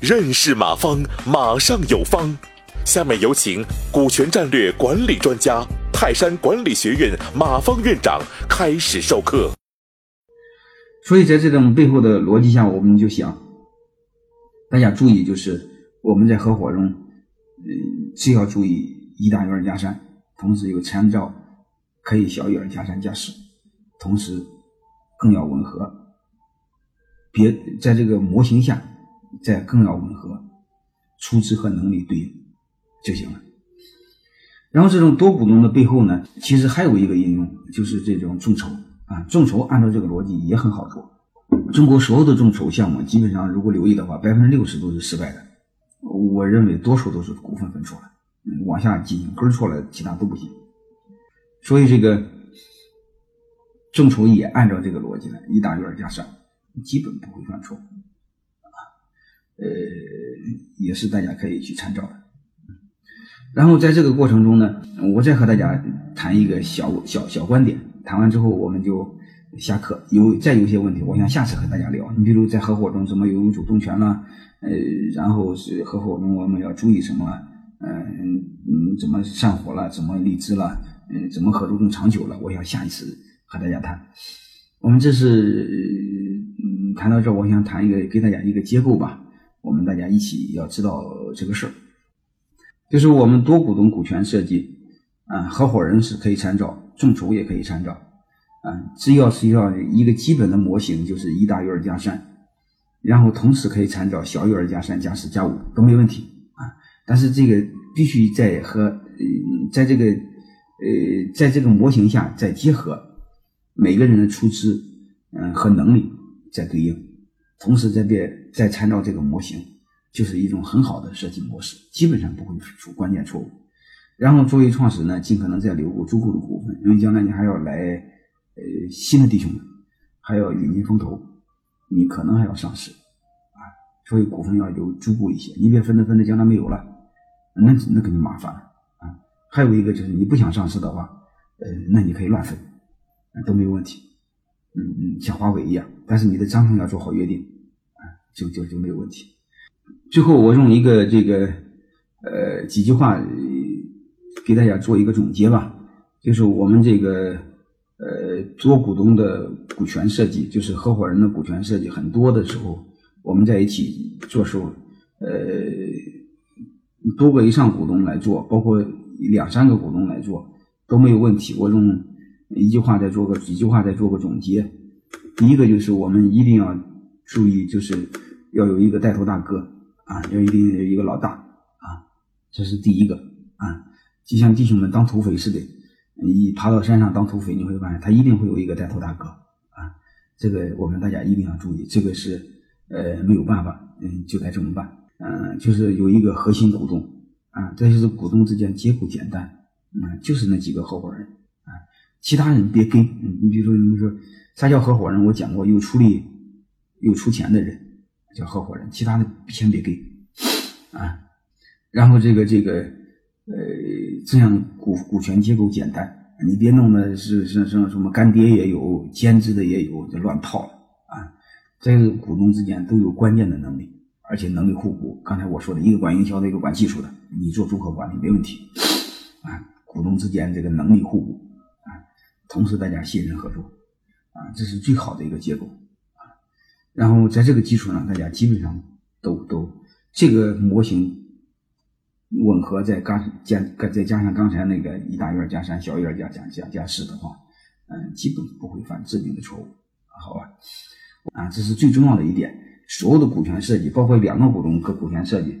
认识马方，马上有方。下面有请股权战略管理专家、泰山管理学院马方院长开始授课。所以在这种背后的逻辑下，我们就想，大家注意，就是我们在合伙中，嗯，只要注意一大于二加三，同时有参照可以小于二加三加四，同时更要吻合，别在这个模型下。再更要吻合，出资和能力对应就行了。然后这种多股东的背后呢，其实还有一个应用，就是这种众筹啊。众筹按照这个逻辑也很好做。中国所有的众筹项目，基本上如果留意的话，百分之六十都是失败的。我认为多数都是股份分错了，往下进行根错了，其他都不行。所以这个众筹也按照这个逻辑呢，一大于二加三，基本不会犯错。啊呃，也是大家可以去参照的。然后在这个过程中呢，我再和大家谈一个小小小观点。谈完之后，我们就下课。有再有一些问题，我想下次和大家聊。你比如在合伙中怎么拥有主动权了？呃，然后是合伙中我们要注意什么？嗯嗯，怎么散伙了？怎么离职了？嗯，怎么合作更长久了？我想下一次和大家谈。我们这是嗯谈到这，我想谈一个给大家一个结构吧。我们大家一起要知道这个事儿，就是我们多股东股权设计，啊，合伙人是可以参照，众筹也可以参照，啊，只要是要一个基本的模型，就是一大于二加三，然后同时可以参照小于二加三加四加五都没问题啊。但是这个必须在和呃，在这个呃，在这个模型下再结合每个人的出资，嗯，和能力在对应。同时，再别再参照这个模型，就是一种很好的设计模式，基本上不会出关键错误。然后作为创始呢，尽可能再留够足够的股份，因为将来你还要来呃新的弟兄们，还要引进风投，你可能还要上市啊，所以股份要留足够一些，你别分着分着将来没有了，那那可就麻烦了啊。还有一个就是你不想上市的话，呃，那你可以乱分，都没有问题。嗯嗯，像华为一样，但是你的章程要做好约定，啊，就就就没有问题。最后，我用一个这个呃几句话给大家做一个总结吧，就是我们这个呃多股东的股权设计，就是合伙人的股权设计，很多的时候我们在一起做时候，呃多个以上股东来做，包括两三个股东来做都没有问题。我用。一句话再做个几句话再做个总结。第一个就是我们一定要注意，就是要有一个带头大哥啊，要一定有一个老大啊，这是第一个啊。就像弟兄们当土匪似的，你爬到山上当土匪，你会发现他一定会有一个带头大哥啊。这个我们大家一定要注意，这个是呃没有办法，嗯，就该这么办。嗯，就是有一个核心股东啊，这就是股东之间结构简单，嗯，就是那几个合伙人。其他人别跟，你比如说，你说啥叫合伙人？我讲过，有出力有出钱的人叫合伙人，其他的先别跟啊。然后这个这个呃，这样股股权结构简单，你别弄的是是是什么干爹也有，兼职的也有，就乱套了啊。这个股东之间都有关键的能力，而且能力互补。刚才我说的一个管营销的，一个管技术的，你做综合管理没问题啊。股东之间这个能力互补。同时，大家信任合作，啊，这是最好的一个结果，啊，然后在这个基础上，大家基本上都都这个模型吻合，再加加再加上刚才那个一大院加三，小院加加加加四的话，嗯，基本不会犯致命的错误，好吧？啊，这是最重要的一点，所有的股权设计，包括两个股东和股权设计。